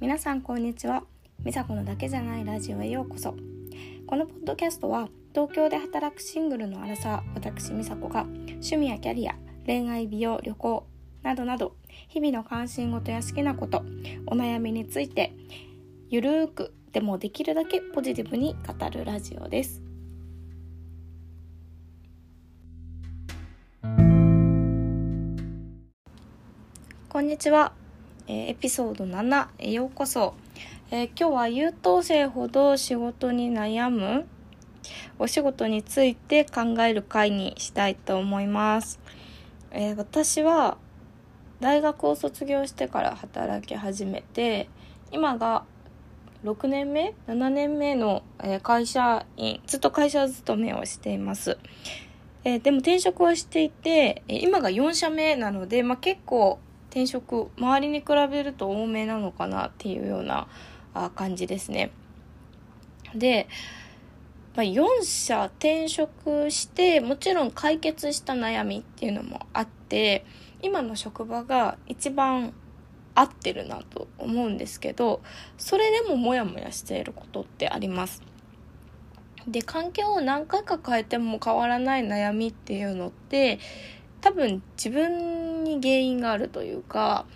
皆さんこんにちは。美佐子のだけじゃないラジオへようこそ。このポッドキャストは東京で働くシングルのアラサー私美佐子が趣味やキャリア恋愛美容旅行などなど日々の関心事や好きなことお悩みについてゆるーくでもできるだけポジティブに語るラジオです。こんにちは、えーエピソード7へようこそ、えー今日は優等生ほど仕事に悩むお仕事について考える会にしたいと思います、えー私は大学を卒業してから働き始めて今が6年目7年目のえ会社員ずっと会社勤めをしています。えーでも転職はしていて、え今が4社目なので、まあ、結構転職周りに比べると多めなのかなっていうような感じですね。で、まあ、4社転職してもちろん解決した悩みっていうのもあって今の職場が一番合ってるなと思うんですけどそれでもモヤモヤしていることってあります。で環境を何回か変えても変わらない悩みっていうのって多分自分に原因があるというか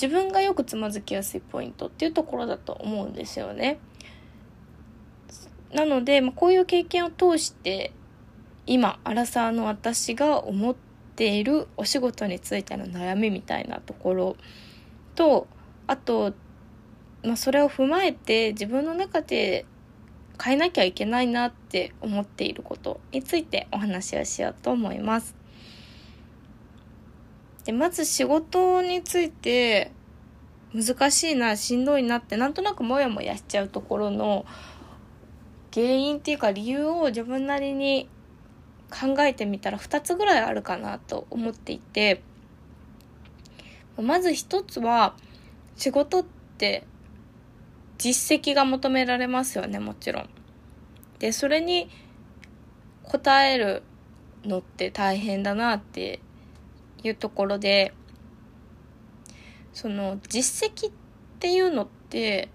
自分がよくつまずきやすいポイントっていうところだと思うんですよね。なので、まあ、こういう経験を通して今アラサーの私が思っているお仕事についての悩みみたいなところとあと、まあ、それを踏まえて自分の中で変えなきゃいけないなって思っていることについてお話をしようと思います。でまず仕事について難しいなしんどいなってなんとなくモヤモヤしちゃうところの原因っていうか理由を自分なりに考えてみたら2つぐらいあるかなと思っていてまず1つは仕事って実績が求められますよねもちろん。でそれに応えるのって大変だなっていうところでその実績っていうのって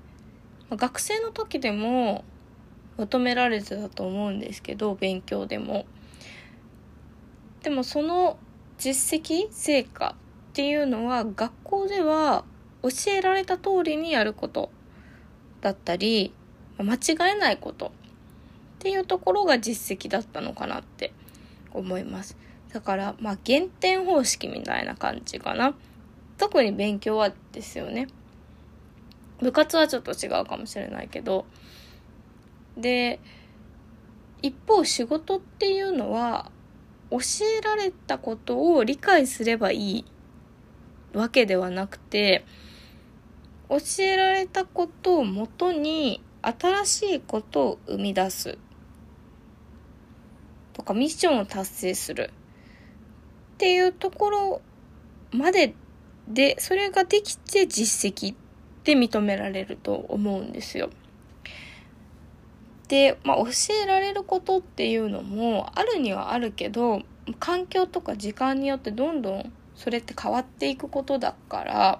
学生の時でも求められてたと思うんですけど勉強でも。でもその実績成果っていうのは学校では教えられた通りにやることだったり間違えないことっていうところが実績だったのかなって思います。だからまあ減点方式みたいな感じかな特に勉強はですよね部活はちょっと違うかもしれないけどで一方仕事っていうのは教えられたことを理解すればいいわけではなくて教えられたことをもとに新しいことを生み出すとかミッションを達成するっていうところまででそれができて実績って認められると思うんですよ。で、まあ、教えられることっていうのもあるにはあるけど環境とか時間によってどんどんそれって変わっていくことだから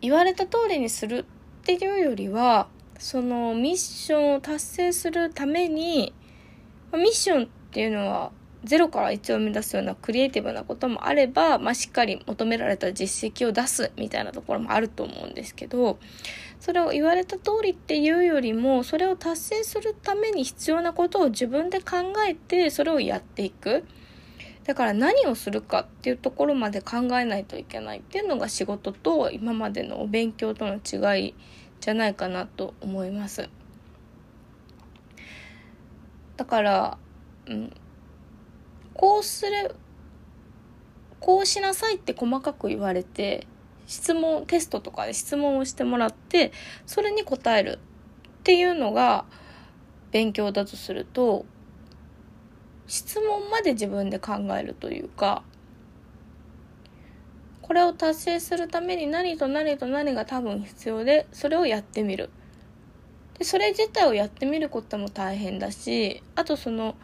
言われた通りにするっていうよりはそのミッションを達成するためにミッションっていうのは0から1を生み出すようなクリエイティブなこともあれば、まあ、しっかり求められた実績を出すみたいなところもあると思うんですけどそれを言われた通りっていうよりもそれを達成するために必要なことを自分で考えてそれをやっていく。だから何をするかっていうところまで考えないといけないっていうのが仕事と今までのお勉強との違いじゃないかなと思います。だから、うん、こうするこうしなさいって細かく言われて質問テストとかで質問をしてもらってそれに答えるっていうのが勉強だとすると質問まで自分で考えるというかこれを達成するために何と何と何が多分必要でそれをやってみるでそれ自体をやってみることも大変だしあとその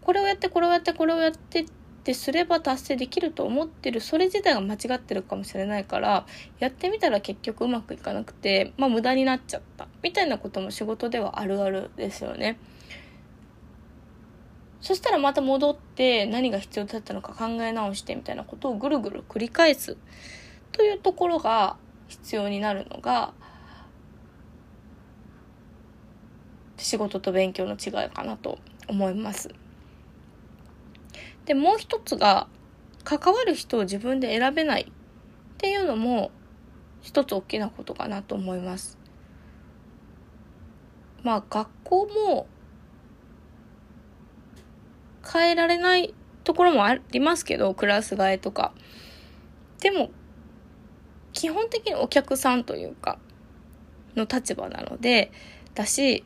これをやってこれをやってこれをやってってすれば達成できると思ってるそれ自体が間違ってるかもしれないからやってみたら結局うまくいかなくてまあ無駄になっちゃったみたいなことも仕事ではあるあるですよね。そしたらまた戻って何が必要だったのか考え直してみたいなことをぐるぐる繰り返すというところが必要になるのが仕事と勉強の違いかなと思います。で、もう一つが、関わる人を自分で選べないっていうのも一つ大きなことかなと思います。まあ学校も変えられないところもありますけど、クラス替えとか。でも、基本的にお客さんというか、の立場なので、だし、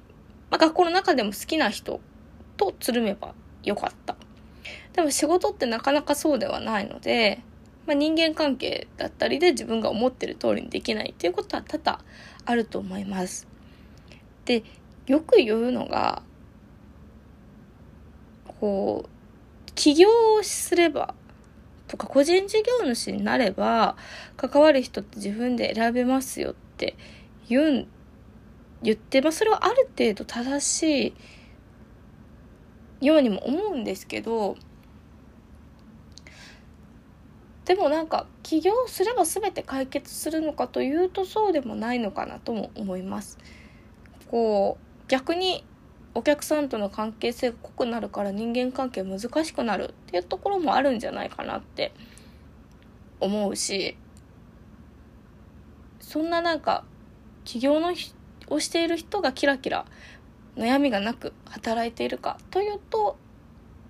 まあ、学校の中でも好きな人とつるめばよかった。でも仕事ってなかなかそうではないので、まあ、人間関係だったりで自分が思ってる通りにできないっていうことは多々あると思います。で、よく言うのが、こう、起業をすればとか個人事業主になれば関わる人って自分で選べますよって言うん言って、まあ、それはある程度正しいようにも思うんですけどでもなんか起業すれば全て解決するのかというとそうでもないのかなとも思います。こう逆にお客さんとの関係性が濃くなるから人間関係難しくなるっていうところもあるんじゃないかなって思うしそんななんか起業のをしている人がキラキラ悩みがなく働いているかというと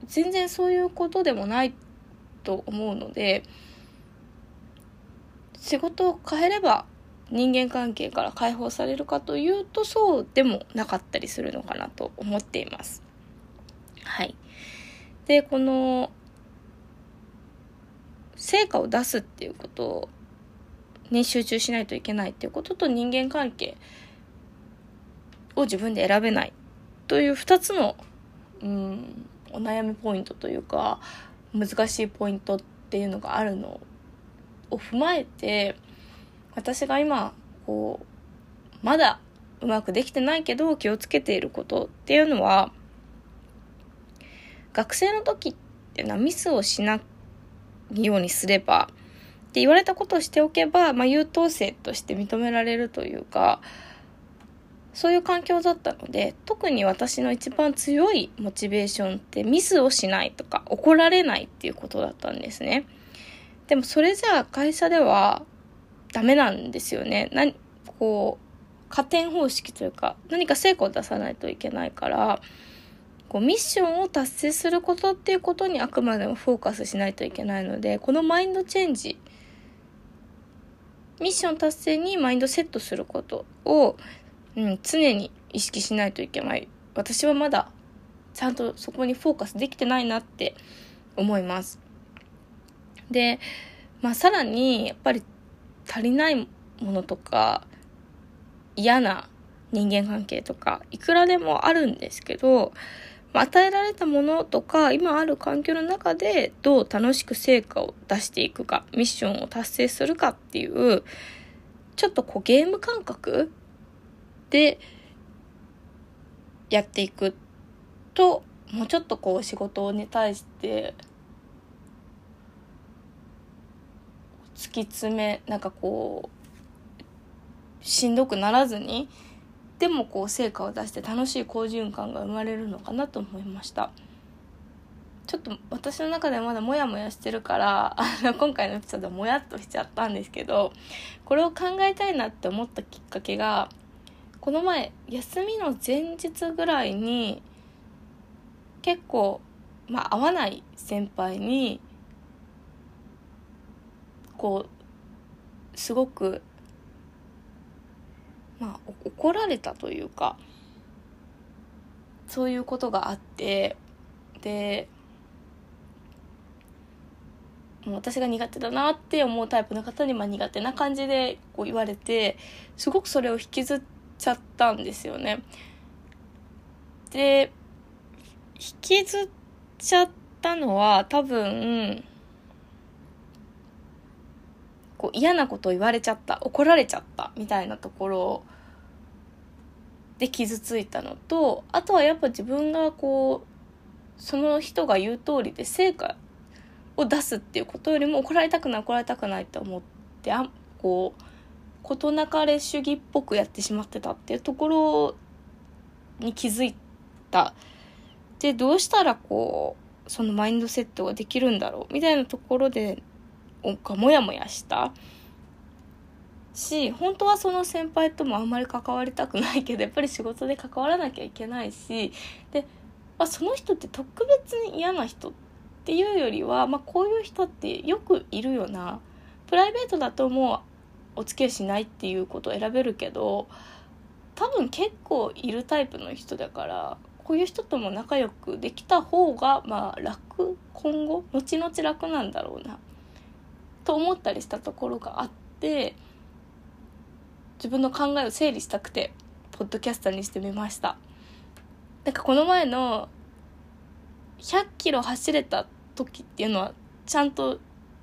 全然そういうことでもないと思うので仕事を変えれば人間関係から解放されるかというとそうでもなかったりするのかなと思っています。はい。で、この成果を出すっていうことに集中しないといけないっていうことと人間関係を自分で選べないという2つの、うん、お悩みポイントというか難しいポイントっていうのがあるのを踏まえて私が今こうまだうまくできてないけど気をつけていることっていうのは学生の時っていうのはミスをしないようにすればって言われたことをしておけば、まあ、優等生として認められるというかそういう環境だったので、特に私の一番強いモチベーションってミスをしないとか怒られないっていうことだったんですね。でもそれじゃあ会社ではダメなんですよね。なこう、加点方式というか、何か成果を出さないといけないから、こうミッションを達成することっていうことにあくまでもフォーカスしないといけないので、このマインドチェンジ、ミッション達成にマインドセットすることをうん、常に意識しないといけない。私はまだちゃんとそこにフォーカスできてないなって思います。で、まあさらにやっぱり足りないものとか嫌な人間関係とかいくらでもあるんですけど、ま、与えられたものとか今ある環境の中でどう楽しく成果を出していくかミッションを達成するかっていうちょっとこうゲーム感覚でやっていくともうちょっとこう仕事に対して突き詰めなんかこうしんどくならずにでもこう成果を出して楽しい好循環が生まれるのかなと思いました。ちょっと私の中ではまだモヤモヤしてるからあの 今回のエピソードはモヤっとしちゃったんですけどこれを考えたいなって思ったきっかけがこの前休みの前日ぐらいに結構まあ会わない先輩にこうすごくまあ怒られたというかそういうことがあってでもう私が苦手だなって思うタイプの方にまあ苦手な感じでこう言われてすごくそれを引きずっちゃったんですよね。で、引きずっちゃったのは多分こう嫌なことを言われちゃった怒られちゃったみたいなところで傷ついたのとあとはやっぱ自分がこうその人が言う通りで成果を出すっていうことよりも怒られたくない怒られたくないって思ってあこう事なかれ主義っぽくやってしまってたっていうところに気づいた。で、どうしたらこう、そのマインドセットができるんだろうみたいなところで、かモヤモヤした。し、本当はその先輩ともあんまり関わりたくないけど、やっぱり仕事で関わらなきゃいけないし、で、まあ、その人って特別に嫌な人っていうよりは、まあ、こういう人ってよくいるよな。プライベートだともうお付き合いしないっていうことを選べるけど多分結構いるタイプの人だからこういう人とも仲良くできた方がまあ楽今後後々楽なんだろうな。と思ったりしたところがあって自分の考えを整理したくてポッドキャスターにしてみました。なんかこの前の100キロ走れた時っていうのはちゃんと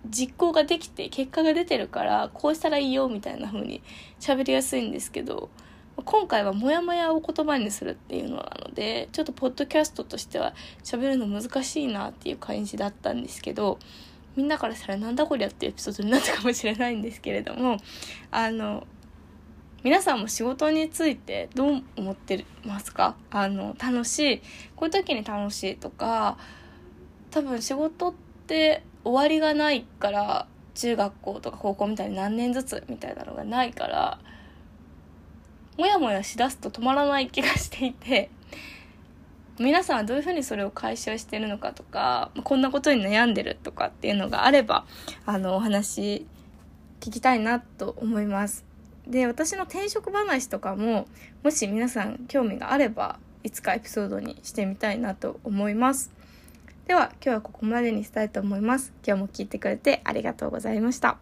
実行ができて結果が出てるからこうしたらいいよみたいな風に喋りやすいんですけど今回はモヤモヤを言葉にするっていうのなのでちょっとポッドキャストとしては喋るの難しいなっていう感じだったんですけどみんなからしたらなんだこりゃってエピソードになったかもしれないんですけれどもあの皆さんも仕事についてどう思ってますか？あの楽しいこういう時に楽しいとか多分仕事って終わりがないから中学校とか高校みたいに何年ずつみたいなのがないからもやもやしだすと止まらない気がしていて皆さんはどういうふうにそれを解消してるのかとかこんなことに悩んでるとかっていうのがあればあのお話聞きたいなと思いますで私の転職話とかももし皆さん興味があればいつかエピソードにしてみたいなと思いますでは今日はここまでにしたいと思います。今日も聞いてくれてありがとうございました。